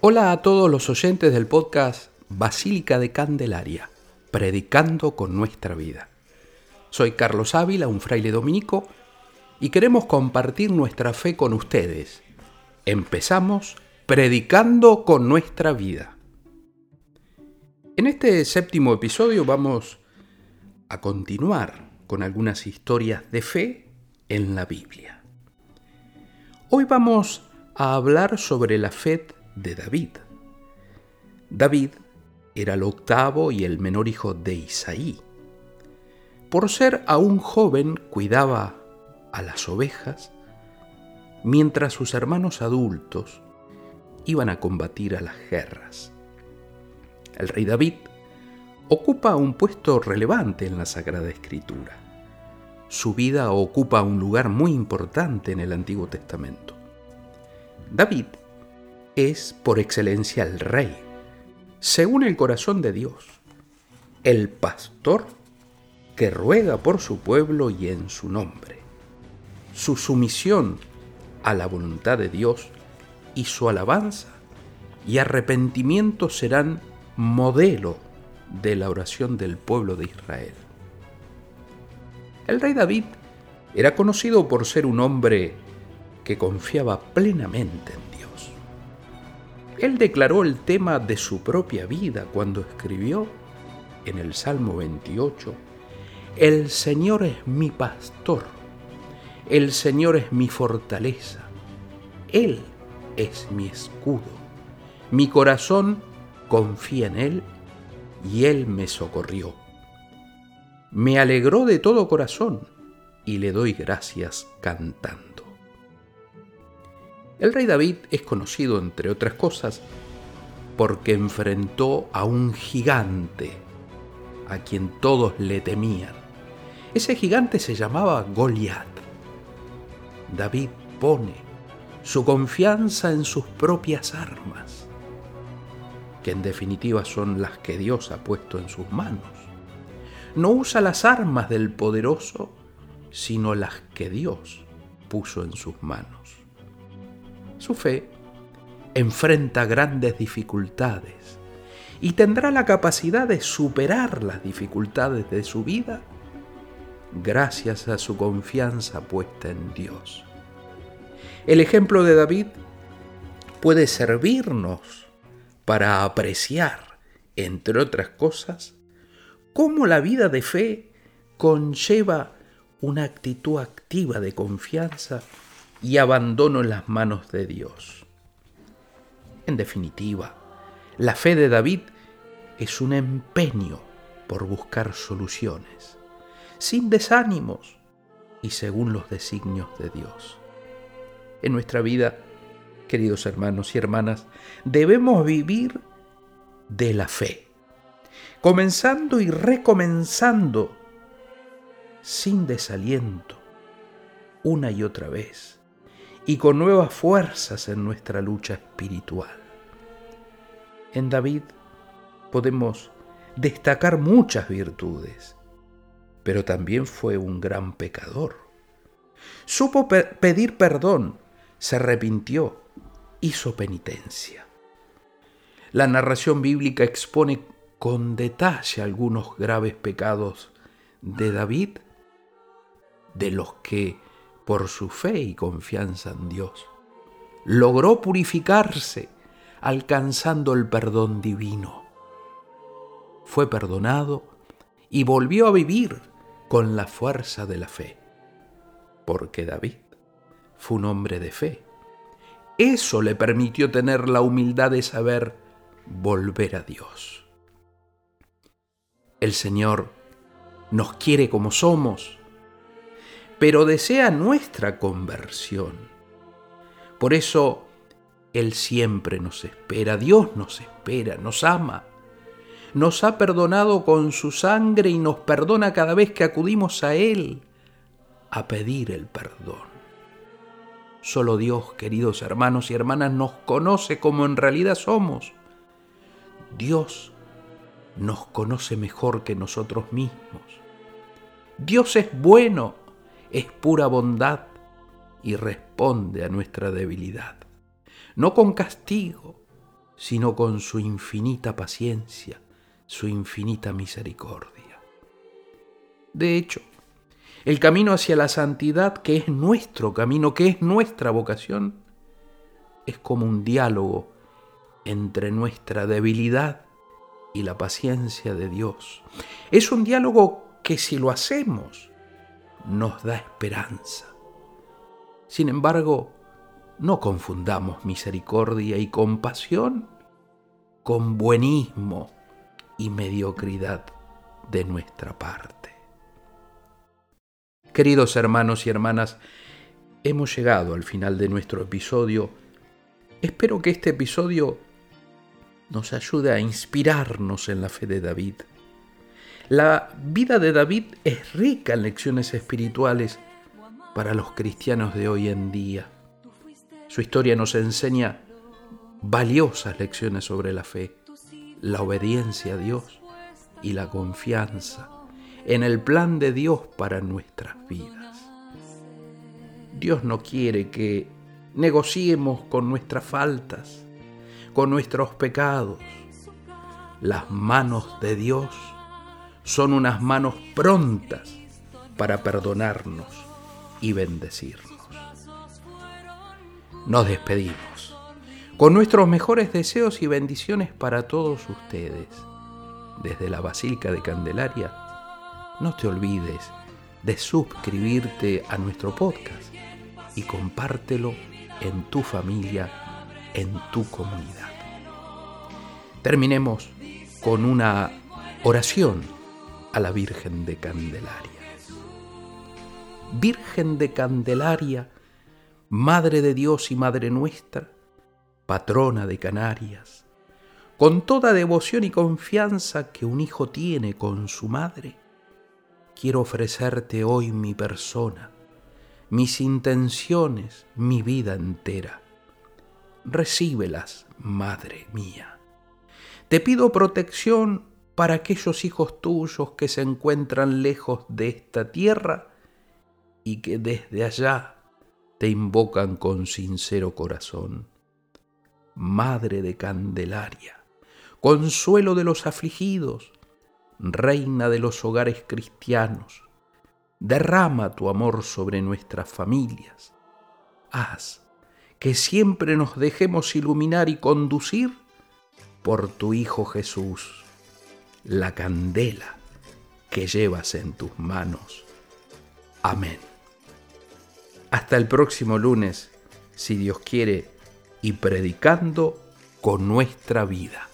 Hola a todos los oyentes del podcast Basílica de Candelaria, predicando con nuestra vida. Soy Carlos Ávila, un fraile dominico, y queremos compartir nuestra fe con ustedes. Empezamos predicando con nuestra vida. En este séptimo episodio vamos a continuar con algunas historias de fe en la Biblia. Hoy vamos a hablar sobre la fe de David. David era el octavo y el menor hijo de Isaí. Por ser aún joven cuidaba a las ovejas, mientras sus hermanos adultos iban a combatir a las guerras. El rey David ocupa un puesto relevante en la Sagrada Escritura. Su vida ocupa un lugar muy importante en el Antiguo Testamento. David es por excelencia el rey, según el corazón de Dios, el pastor que ruega por su pueblo y en su nombre. Su sumisión a la voluntad de Dios y su alabanza y arrepentimiento serán modelo de la oración del pueblo de Israel. El rey David era conocido por ser un hombre que confiaba plenamente en él declaró el tema de su propia vida cuando escribió en el Salmo 28, El Señor es mi pastor, el Señor es mi fortaleza, Él es mi escudo, mi corazón confía en Él y Él me socorrió. Me alegró de todo corazón y le doy gracias cantando. El rey David es conocido, entre otras cosas, porque enfrentó a un gigante a quien todos le temían. Ese gigante se llamaba Goliat. David pone su confianza en sus propias armas, que en definitiva son las que Dios ha puesto en sus manos. No usa las armas del poderoso, sino las que Dios puso en sus manos. Su fe enfrenta grandes dificultades y tendrá la capacidad de superar las dificultades de su vida gracias a su confianza puesta en Dios. El ejemplo de David puede servirnos para apreciar, entre otras cosas, cómo la vida de fe conlleva una actitud activa de confianza y abandono en las manos de Dios. En definitiva, la fe de David es un empeño por buscar soluciones, sin desánimos y según los designios de Dios. En nuestra vida, queridos hermanos y hermanas, debemos vivir de la fe, comenzando y recomenzando sin desaliento, una y otra vez y con nuevas fuerzas en nuestra lucha espiritual. En David podemos destacar muchas virtudes, pero también fue un gran pecador. Supo pedir perdón, se arrepintió, hizo penitencia. La narración bíblica expone con detalle algunos graves pecados de David, de los que por su fe y confianza en Dios. Logró purificarse alcanzando el perdón divino. Fue perdonado y volvió a vivir con la fuerza de la fe. Porque David fue un hombre de fe. Eso le permitió tener la humildad de saber volver a Dios. El Señor nos quiere como somos pero desea nuestra conversión. Por eso Él siempre nos espera, Dios nos espera, nos ama. Nos ha perdonado con su sangre y nos perdona cada vez que acudimos a Él a pedir el perdón. Solo Dios, queridos hermanos y hermanas, nos conoce como en realidad somos. Dios nos conoce mejor que nosotros mismos. Dios es bueno es pura bondad y responde a nuestra debilidad. No con castigo, sino con su infinita paciencia, su infinita misericordia. De hecho, el camino hacia la santidad, que es nuestro camino, que es nuestra vocación, es como un diálogo entre nuestra debilidad y la paciencia de Dios. Es un diálogo que si lo hacemos nos da esperanza. Sin embargo, no confundamos misericordia y compasión con buenismo y mediocridad de nuestra parte. Queridos hermanos y hermanas, hemos llegado al final de nuestro episodio. Espero que este episodio nos ayude a inspirarnos en la fe de David. La vida de David es rica en lecciones espirituales para los cristianos de hoy en día. Su historia nos enseña valiosas lecciones sobre la fe, la obediencia a Dios y la confianza en el plan de Dios para nuestras vidas. Dios no quiere que negociemos con nuestras faltas, con nuestros pecados. Las manos de Dios son unas manos prontas para perdonarnos y bendecirnos nos despedimos con nuestros mejores deseos y bendiciones para todos ustedes. Desde la Basílica de Candelaria, no te olvides de suscribirte a nuestro podcast y compártelo en tu familia, en tu comunidad. Terminemos con una oración a la Virgen de Candelaria. Virgen de Candelaria, Madre de Dios y Madre nuestra, patrona de Canarias, con toda devoción y confianza que un hijo tiene con su madre, quiero ofrecerte hoy mi persona, mis intenciones, mi vida entera. Recíbelas, Madre mía. Te pido protección para aquellos hijos tuyos que se encuentran lejos de esta tierra y que desde allá te invocan con sincero corazón. Madre de Candelaria, consuelo de los afligidos, reina de los hogares cristianos, derrama tu amor sobre nuestras familias. Haz que siempre nos dejemos iluminar y conducir por tu Hijo Jesús, la candela que llevas en tus manos. Amén. Hasta el próximo lunes, si Dios quiere, y predicando con nuestra vida.